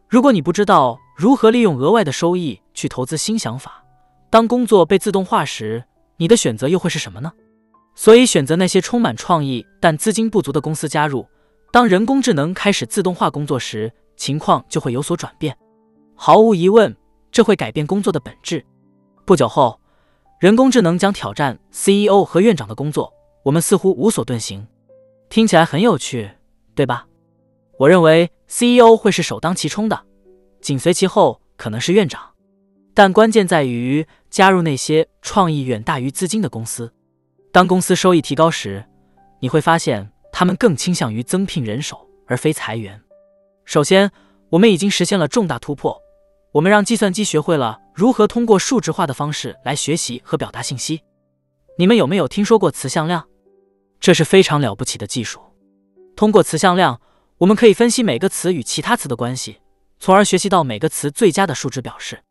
Speaker 3: 如果你不知道如何利用额外的收益去投资新想法，当工作被自动化时，你的选择又会是什么呢？所以，选择那些充满创意但资金不足的公司加入。当人工智能开始自动化工作时，情况就会有所转变。毫无疑问，这会改变工作的本质。不久后，人工智能将挑战 CEO 和院长的工作。我们似乎无所遁形，听起来很有趣，对吧？我认为 CEO 会是首当其冲的，紧随其后可能是院长，但关键在于加入那些创意远大于资金的公司。当公司收益提高时，你会发现他们更倾向于增聘人手而非裁员。首先，我们已经实现了重大突破，我们让计算机学会了如何通过数值化的方式来学习和表达信息。你们有没有听说过词向量？这是非常了不起的技术。通过词向量。我们可以分析每个词与其他词的关系，从而学习到每个词最佳的数值表示。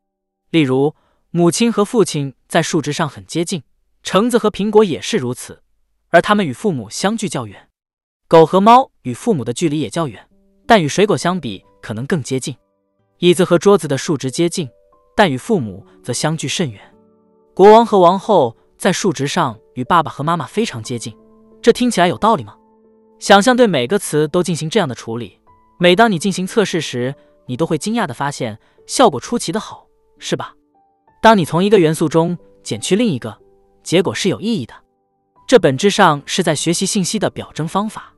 Speaker 3: 例如，母亲和父亲在数值上很接近，橙子和苹果也是如此，而它们与父母相距较远。狗和猫与父母的距离也较远，但与水果相比可能更接近。椅子和桌子的数值接近，但与父母则相距甚远。国王和王后在数值上与爸爸和妈妈非常接近，这听起来有道理吗？想象对每个词都进行这样的处理，每当你进行测试时，你都会惊讶地发现效果出奇的好，是吧？当你从一个元素中减去另一个，结果是有意义的。这本质上是在学习信息的表征方法。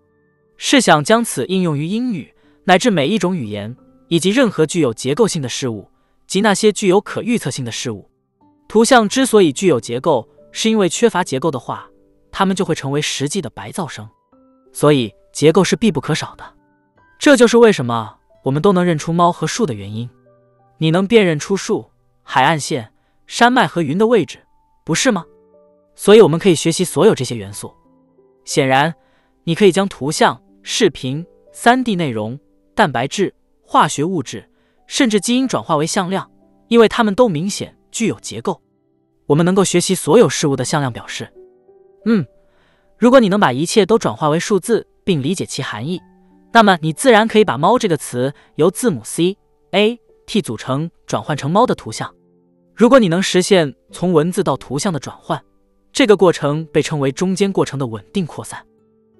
Speaker 3: 试想将此应用于英语乃至每一种语言，以及任何具有结构性的事物及那些具有可预测性的事物。图像之所以具有结构，是因为缺乏结构的话，它们就会成为实际的白噪声。所以结构是必不可少的，这就是为什么我们都能认出猫和树的原因。你能辨认出树、海岸线、山脉和云的位置，不是吗？所以我们可以学习所有这些元素。显然，你可以将图像、视频、3D 内容、蛋白质、化学物质，甚至基因转化为向量，因为它们都明显具有结构。我们能够学习所有事物的向量表示。嗯，如果你能把一切都转化为数字，并理解其含义，那么你自然可以把“猫”这个词由字母 C、A、T 组成，转换成猫的图像。如果你能实现从文字到图像的转换，这个过程被称为中间过程的稳定扩散。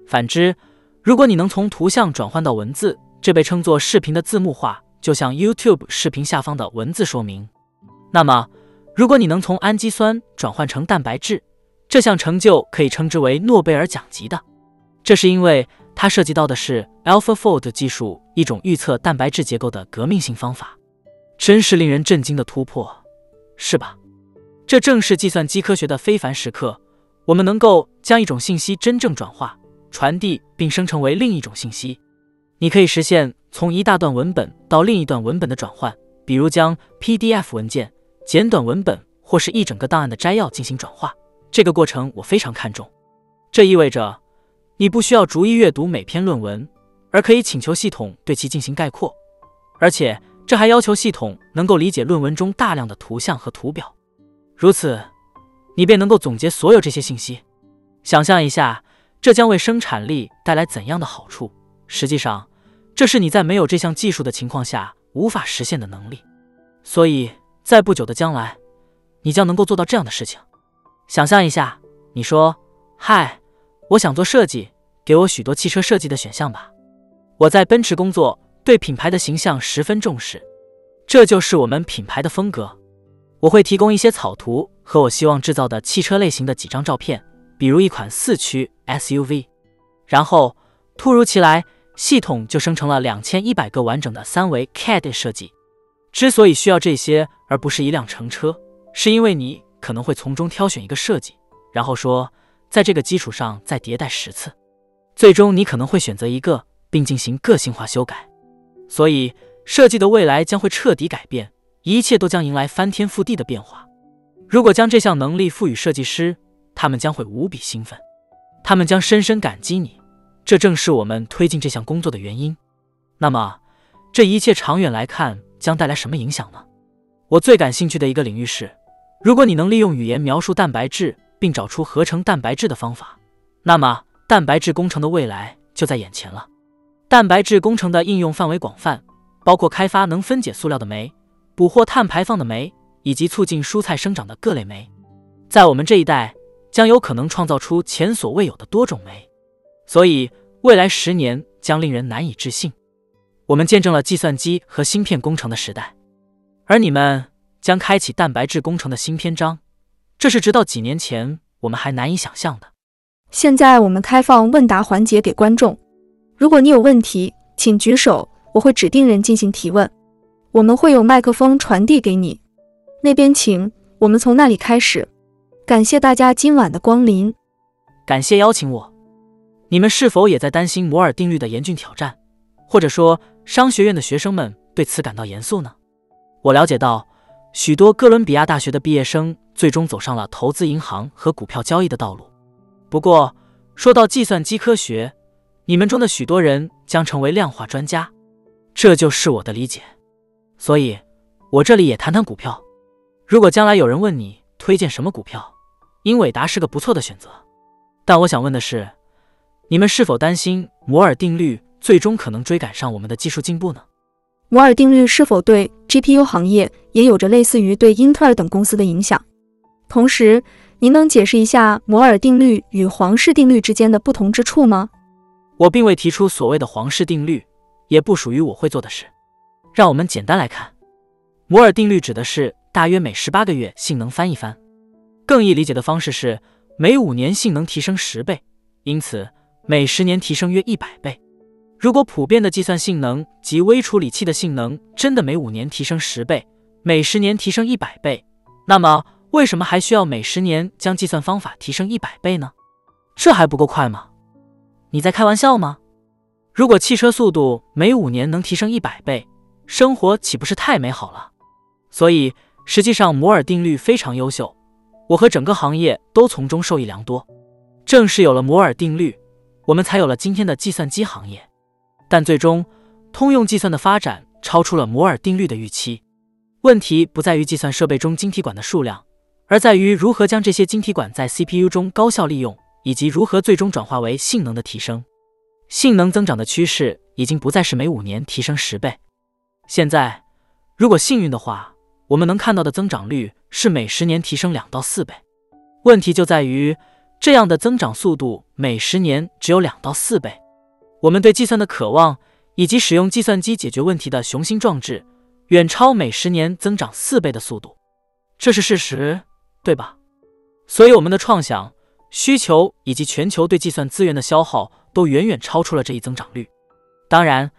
Speaker 3: 反之，如果你能从图像转换到文字，这被称作视频的字幕化，就像 YouTube 视频下方的文字说明。那么，如果你能从氨基酸转换成蛋白质，这项成就可以称之为诺贝尔奖级的。这是因为它涉及到的是 AlphaFold 技术，一种预测蛋白质结构的革命性方法，真是令人震惊的突破，是吧？这正是计算机科学的非凡时刻。我们能够将一种信息真正转化、传递并生成为另一种信息。你可以实现从一大段文本到另一段文本的转换，比如将 PDF 文件、简短文本或是一整个档案的摘要进行转化。这个过程我非常看重。这意味着你不需要逐一阅读每篇论文，而可以请求系统对其进行概括。而且这还要求系统能够理解论文中大量的图像和图表。如此，你便能够总结所有这些信息。想象一下，这将为生产力带来怎样的好处？实际上，这是你在没有这项技术的情况下无法实现的能力。所以在不久的将来，你将能够做到这样的事情。想象一下，你说：“嗨，我想做设计，给我许多汽车设计的选项吧。”我在奔驰工作，对品牌的形象十分重视，这就是我们品牌的风格。我会提供一些草图和我希望制造的汽车类型的几张照片，比如一款四驱 SUV。然后突如其来，系统就生成了两千一百个完整的三维 CAD 设计。之所以需要这些而不是一辆乘车，是因为你可能会从中挑选一个设计，然后说在这个基础上再迭代十次，最终你可能会选择一个并进行个性化修改。所以设计的未来将会彻底改变。一切都将迎来翻天覆地的变化。如果将这项能力赋予设计师，他们将会无比兴奋，他们将深深感激你。这正是我们推进这项工作的原因。那么，这一切长远来看将带来什么影响呢？我最感兴趣的一个领域是，如果你能利用语言描述蛋白质，并找出合成蛋白质的方法，那么蛋白质工程的未来就在眼前了。蛋白质工程的应用范围广泛，包括开发能分解塑料的酶。捕获碳排放的酶，以及促进蔬菜生长的各类酶，在我们这一代将有可能创造出前所未有的多种酶。所以，未来十年将令人难以置信。我们见证了计算机和芯片工程的时代，而你们将开启蛋白质工程的新篇章。这是直到几年前我们还难以想象的。
Speaker 2: 现在我们开放问答环节给观众，如果你有问题，请举手，我会指定人进行提问。我们会有麦克风传递给你，那边请。我们从那里开始。感谢大家今晚的光临，
Speaker 3: 感谢邀请我。你们是否也在担心摩尔定律的严峻挑战，或者说商学院的学生们对此感到严肃呢？我了解到，许多哥伦比亚大学的毕业生最终走上了投资银行和股票交易的道路。不过，说到计算机科学，你们中的许多人将成为量化专家，这就是我的理解。所以，我这里也谈谈股票。如果将来有人问你推荐什么股票，英伟达是个不错的选择。但我想问的是，你们是否担心摩尔定律最终可能追赶上我们的技术进步呢？
Speaker 2: 摩尔定律是否对 GPU 行业也有着类似于对英特尔等公司的影响？同时，您能解释一下摩尔定律与皇室定律之间的不同之处吗？
Speaker 3: 我并未提出所谓的皇室定律，也不属于我会做的事。让我们简单来看，摩尔定律指的是大约每十八个月性能翻一番。更易理解的方式是每五年性能提升十倍，因此每十年提升约一百倍。如果普遍的计算性能及微处理器的性能真的每五年提升十倍，每十年提升一百倍，那么为什么还需要每十年将计算方法提升一百倍呢？这还不够快吗？你在开玩笑吗？如果汽车速度每五年能提升一百倍，生活岂不是太美好了？所以实际上摩尔定律非常优秀，我和整个行业都从中受益良多。正是有了摩尔定律，我们才有了今天的计算机行业。但最终，通用计算的发展超出了摩尔定律的预期。问题不在于计算设备中晶体管的数量，而在于如何将这些晶体管在 CPU 中高效利用，以及如何最终转化为性能的提升。性能增长的趋势已经不再是每五年提升十倍，现在，如果幸运的话，我们能看到的增长率是每十年提升两到四倍。问题就在于，这样的增长速度每十年只有两到四倍。我们对计算的渴望以及使用计算机解决问题的雄心壮志，远超每十年增长四倍的速度，这是事实，对吧？所以，我们的创想、需求以及全球对计算资源的消耗。都远远超出了这一增长率。当然，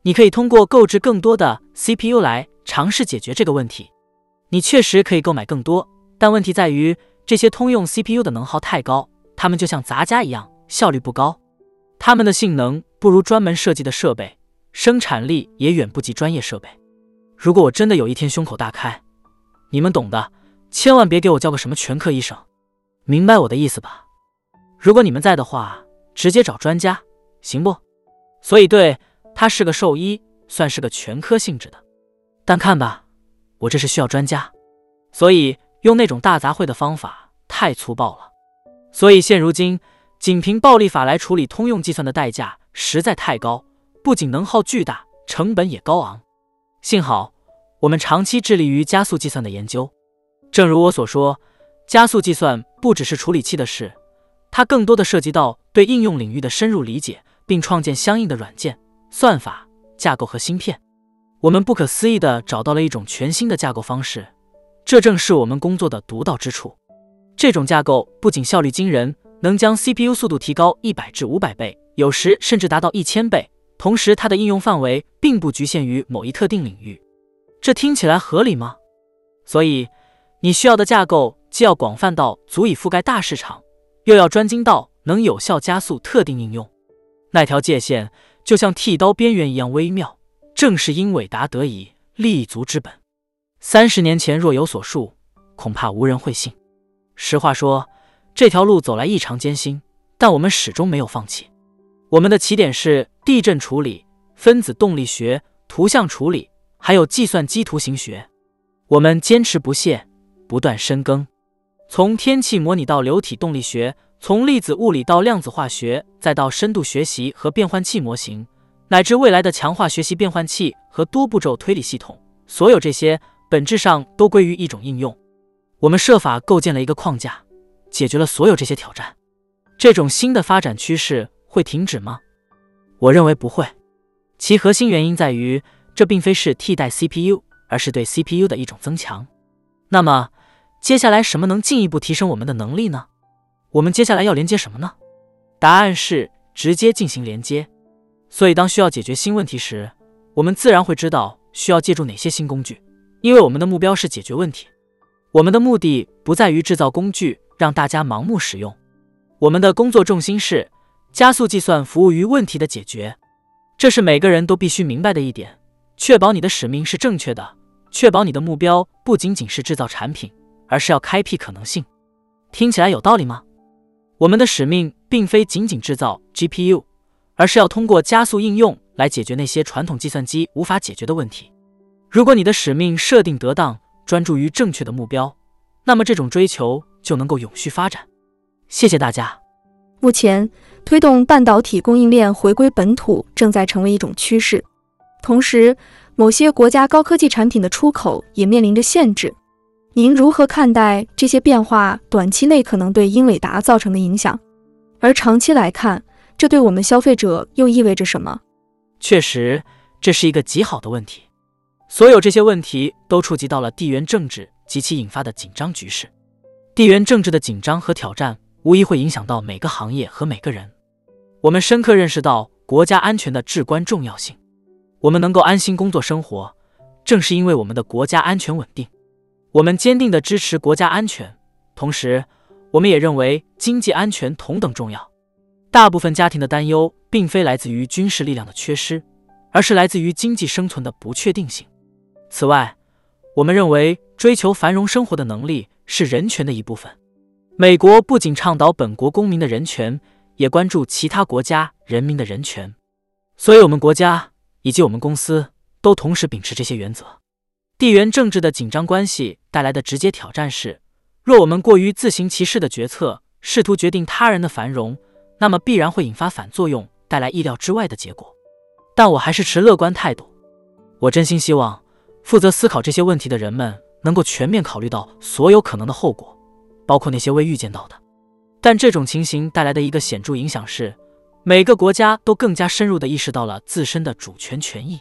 Speaker 3: 你可以通过购置更多的 CPU 来尝试解决这个问题。你确实可以购买更多，但问题在于这些通用 CPU 的能耗太高，它们就像杂家一样，效率不高。它们的性能不如专门设计的设备，生产力也远不及专业设备。如果我真的有一天胸口大开，你们懂的，千万别给我叫个什么全科医生，明白我的意思吧？如果你们在的话。直接找专家行不？所以对他是个兽医，算是个全科性质的。但看吧，我这是需要专家，所以用那种大杂烩的方法太粗暴了。所以现如今，仅凭暴力法来处理通用计算的代价实在太高，不仅能耗巨大，成本也高昂。幸好我们长期致力于加速计算的研究。正如我所说，加速计算不只是处理器的事。它更多的涉及到对应用领域的深入理解，并创建相应的软件、算法、架构和芯片。我们不可思议地找到了一种全新的架构方式，这正是我们工作的独到之处。这种架构不仅效率惊人，能将 CPU 速度提高一百至五百倍，有时甚至达到一千倍。同时，它的应用范围并不局限于某一特定领域。这听起来合理吗？所以，你需要的架构既要广泛到足以覆盖大市场。又要专精到能有效加速特定应用，那条界限就像剃刀边缘一样微妙，正是英伟达得以立足之本。三十年前若有所述，恐怕无人会信。实话说，这条路走来异常艰辛，但我们始终没有放弃。我们的起点是地震处理、分子动力学、图像处理，还有计算机图形学。我们坚持不懈，不断深耕。从天气模拟到流体动力学，从粒子物理到量子化学，再到深度学习和变换器模型，乃至未来的强化学习变换器和多步骤推理系统，所有这些本质上都归于一种应用。我们设法构建了一个框架，解决了所有这些挑战。这种新的发展趋势会停止吗？我认为不会。其核心原因在于，这并非是替代 CPU，而是对 CPU 的一种增强。那么。接下来什么能进一步提升我们的能力呢？我们接下来要连接什么呢？答案是直接进行连接。所以当需要解决新问题时，我们自然会知道需要借助哪些新工具，因为我们的目标是解决问题。我们的目的不在于制造工具让大家盲目使用，我们的工作重心是加速计算服务于问题的解决。这是每个人都必须明白的一点，确保你的使命是正确的，确保你的目标不仅仅是制造产品。而是要开辟可能性，听起来有道理吗？我们的使命并非仅仅制造 GPU，而是要通过加速应用来解决那些传统计算机无法解决的问题。如果你的使命设定得当，专注于正确的目标，那么这种追求就能够永续发展。谢谢大家。
Speaker 2: 目前，推动半导体供应链回归本土正在成为一种趋势，同时，某些国家高科技产品的出口也面临着限制。您如何看待这些变化？短期内可能对英伟达造成的影响，而长期来看，这对我们消费者又意味着什么？
Speaker 3: 确实，这是一个极好的问题。所有这些问题都触及到了地缘政治及其引发的紧张局势。地缘政治的紧张和挑战无疑会影响到每个行业和每个人。我们深刻认识到国家安全的至关重要性。我们能够安心工作生活，正是因为我们的国家安全稳定。我们坚定地支持国家安全，同时，我们也认为经济安全同等重要。大部分家庭的担忧并非来自于军事力量的缺失，而是来自于经济生存的不确定性。此外，我们认为追求繁荣生活的能力是人权的一部分。美国不仅倡导本国公民的人权，也关注其他国家人民的人权。所以，我们国家以及我们公司都同时秉持这些原则。地缘政治的紧张关系带来的直接挑战是：若我们过于自行其事的决策，试图决定他人的繁荣，那么必然会引发反作用，带来意料之外的结果。但我还是持乐观态度。我真心希望负责思考这些问题的人们能够全面考虑到所有可能的后果，包括那些未预见到的。但这种情形带来的一个显著影响是，每个国家都更加深入地意识到了自身的主权权益。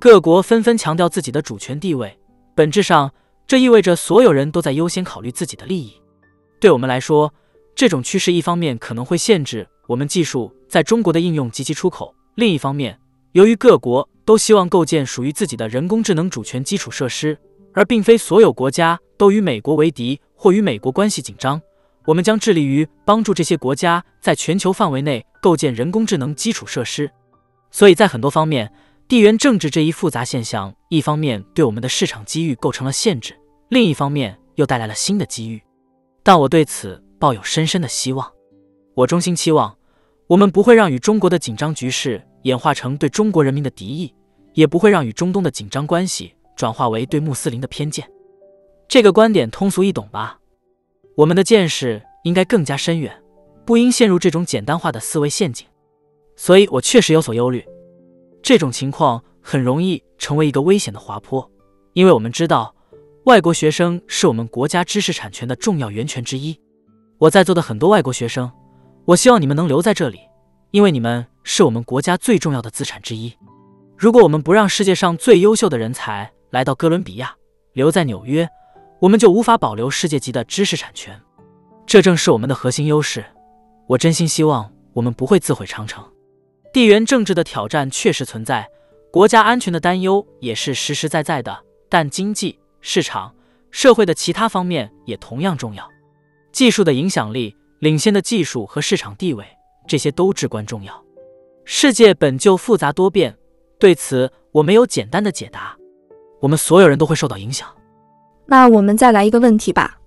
Speaker 3: 各国纷纷强调自己的主权地位，本质上，这意味着所有人都在优先考虑自己的利益。对我们来说，这种趋势一方面可能会限制我们技术在中国的应用及其出口；另一方面，由于各国都希望构建属于自己的人工智能主权基础设施，而并非所有国家都与美国为敌或与美国关系紧张，我们将致力于帮助这些国家在全球范围内构建人工智能基础设施。所以在很多方面，地缘政治这一复杂现象，一方面对我们的市场机遇构成了限制，另一方面又带来了新的机遇。但我对此抱有深深的希望。我衷心期望，我们不会让与中国的紧张局势演化成对中国人民的敌意，也不会让与中东的紧张关系转化为对穆斯林的偏见。这个观点通俗易懂吧？我们的见识应该更加深远，不应陷入这种简单化的思维陷阱。所以我确实有所忧虑。这种情况很容易成为一个危险的滑坡，因为我们知道，外国学生是我们国家知识产权的重要源泉之一。我在座的很多外国学生，我希望你们能留在这里，因为你们是我们国家最重要的资产之一。如果我们不让世界上最优秀的人才来到哥伦比亚，留在纽约，我们就无法保留世界级的知识产权。这正是我们的核心优势。我真心希望我们不会自毁长城。地缘政治的挑战确实存在，国家安全的担忧也是实实在在的。但经济、市场、社会的其他方面也同样重要。技术的影响力、领先的技术和市场地位，这些都至关重要。世界本就复杂多变，对此我没有简单的解答。我们所有人都会受到影响。
Speaker 2: 那我们再来一个问题吧。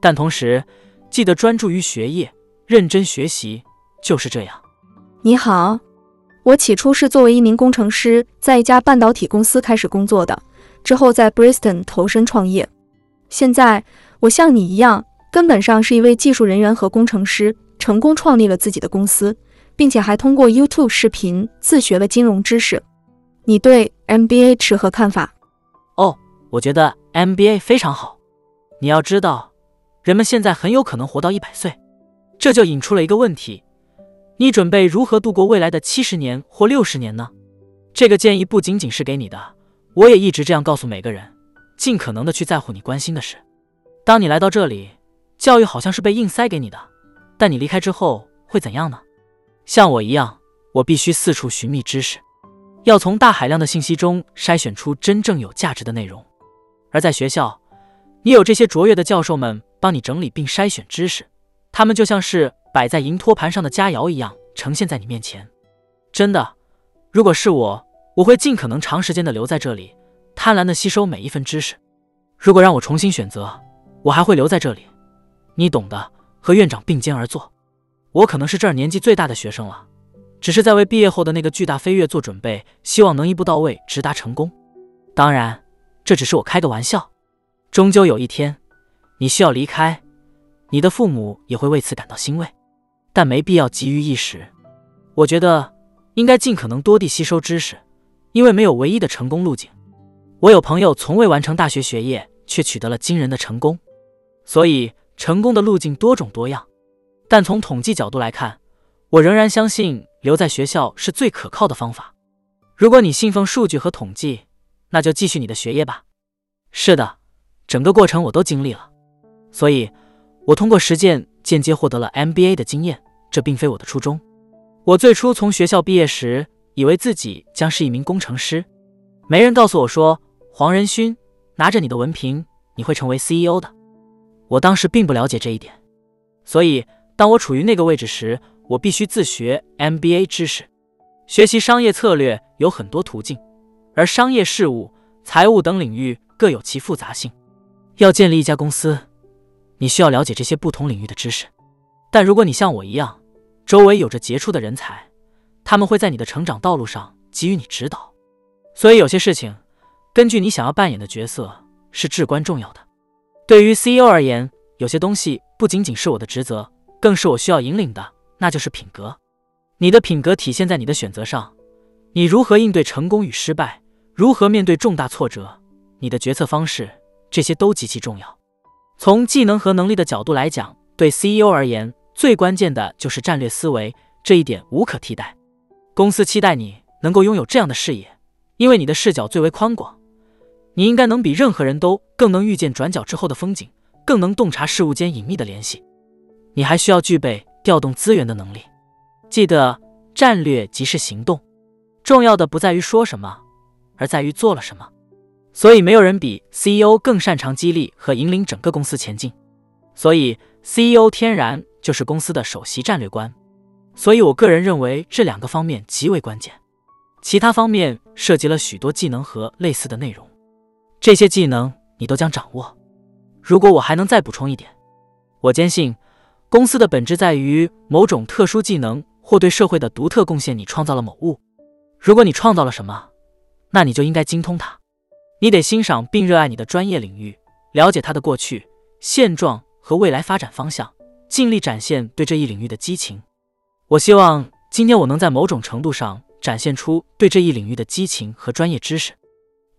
Speaker 3: 但同时，记得专注于学业，认真学习，就是这样。
Speaker 2: 你好。我起初是作为一名工程师，在一家半导体公司开始工作的，之后在 Bristol 投身创业。现在我像你一样，根本上是一位技术人员和工程师，成功创立了自己的公司，并且还通过 YouTube 视频自学了金融知识。你对 MBA 持何看法？
Speaker 3: 哦，我觉得 MBA 非常好。你要知道，人们现在很有可能活到一百岁，这就引出了一个问题。你准备如何度过未来的七十年或六十年呢？这个建议不仅仅是给你的，我也一直这样告诉每个人：尽可能的去在乎你关心的事。当你来到这里，教育好像是被硬塞给你的，但你离开之后会怎样呢？像我一样，我必须四处寻觅知识，要从大海量的信息中筛选出真正有价值的内容。而在学校，你有这些卓越的教授们帮你整理并筛选知识，他们就像是。摆在银托盘上的佳肴一样呈现在你面前，真的。如果是我，我会尽可能长时间的留在这里，贪婪的吸收每一份知识。如果让我重新选择，我还会留在这里。你懂的，和院长并肩而坐。我可能是这儿年纪最大的学生了，只是在为毕业后的那个巨大飞跃做准备，希望能一步到位，直达成功。当然，这只是我开个玩笑。终究有一天，你需要离开，你的父母也会为此感到欣慰。但没必要急于一时，我觉得应该尽可能多地吸收知识，因为没有唯一的成功路径。我有朋友从未完成大学学业，却取得了惊人的成功，所以成功的路径多种多样。但从统计角度来看，我仍然相信留在学校是最可靠的方法。如果你信奉数据和统计，那就继续你的学业吧。是的，整个过程我都经历了，所以我通过实践。间接获得了 MBA 的经验，这并非我的初衷。我最初从学校毕业时，以为自己将是一名工程师。没人告诉我说，黄仁勋拿着你的文凭，你会成为 CEO 的。我当时并不了解这一点，所以当我处于那个位置时，我必须自学 MBA 知识。学习商业策略有很多途径，而商业事务、财务等领域各有其复杂性。要建立一家公司。你需要了解这些不同领域的知识，但如果你像我一样，周围有着杰出的人才，他们会在你的成长道路上给予你指导。所以有些事情，根据你想要扮演的角色是至关重要的。对于 CEO 而言，有些东西不仅仅是我的职责，更是我需要引领的，那就是品格。你的品格体现在你的选择上，你如何应对成功与失败，如何面对重大挫折，你的决策方式，这些都极其重要。从技能和能力的角度来讲，对 CEO 而言，最关键的就是战略思维，这一点无可替代。公司期待你能够拥有这样的视野。因为你的视角最为宽广，你应该能比任何人都更能预见转角之后的风景，更能洞察事物间隐秘的联系。你还需要具备调动资源的能力。记得，战略即是行动，重要的不在于说什么，而在于做了什么。所以，没有人比 CEO 更擅长激励和引领整个公司前进。所以，CEO 天然就是公司的首席战略官。所以我个人认为这两个方面极为关键。其他方面涉及了许多技能和类似的内容，这些技能你都将掌握。如果我还能再补充一点，我坚信公司的本质在于某种特殊技能或对社会的独特贡献。你创造了某物，如果你创造了什么，那你就应该精通它。你得欣赏并热爱你的专业领域，了解它的过去、现状和未来发展方向，尽力展现对这一领域的激情。我希望今天我能在某种程度上。展现出对这一领域的激情和专业知识。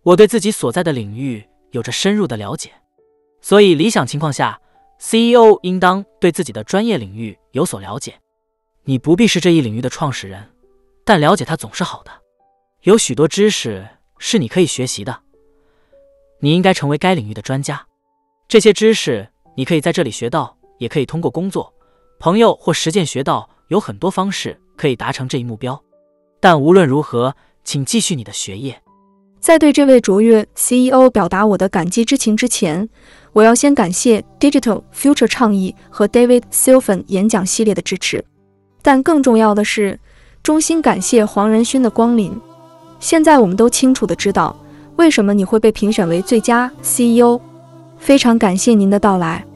Speaker 3: 我对自己所在的领域有着深入的了解，所以理想情况下，CEO 应当对自己的专业领域有所了解。你不必是这一领域的创始人，但了解它总是好的。有许多知识是你可以学习的，你应该成为该领域的专家。这些知识你可以在这里学到，也可以通过工作、朋友或实践学到。有很多方式可以达成这一目标。但无论如何，请继续你的学业。
Speaker 2: 在对这位卓越 CEO 表达我的感激之情之前，我要先感谢 Digital Future 倡议和 David Silfen 演讲系列的支持。但更重要的是，衷心感谢黄仁勋的光临。现在我们都清楚的知道，为什么你会被评选为最佳 CEO。非常感谢您的到来。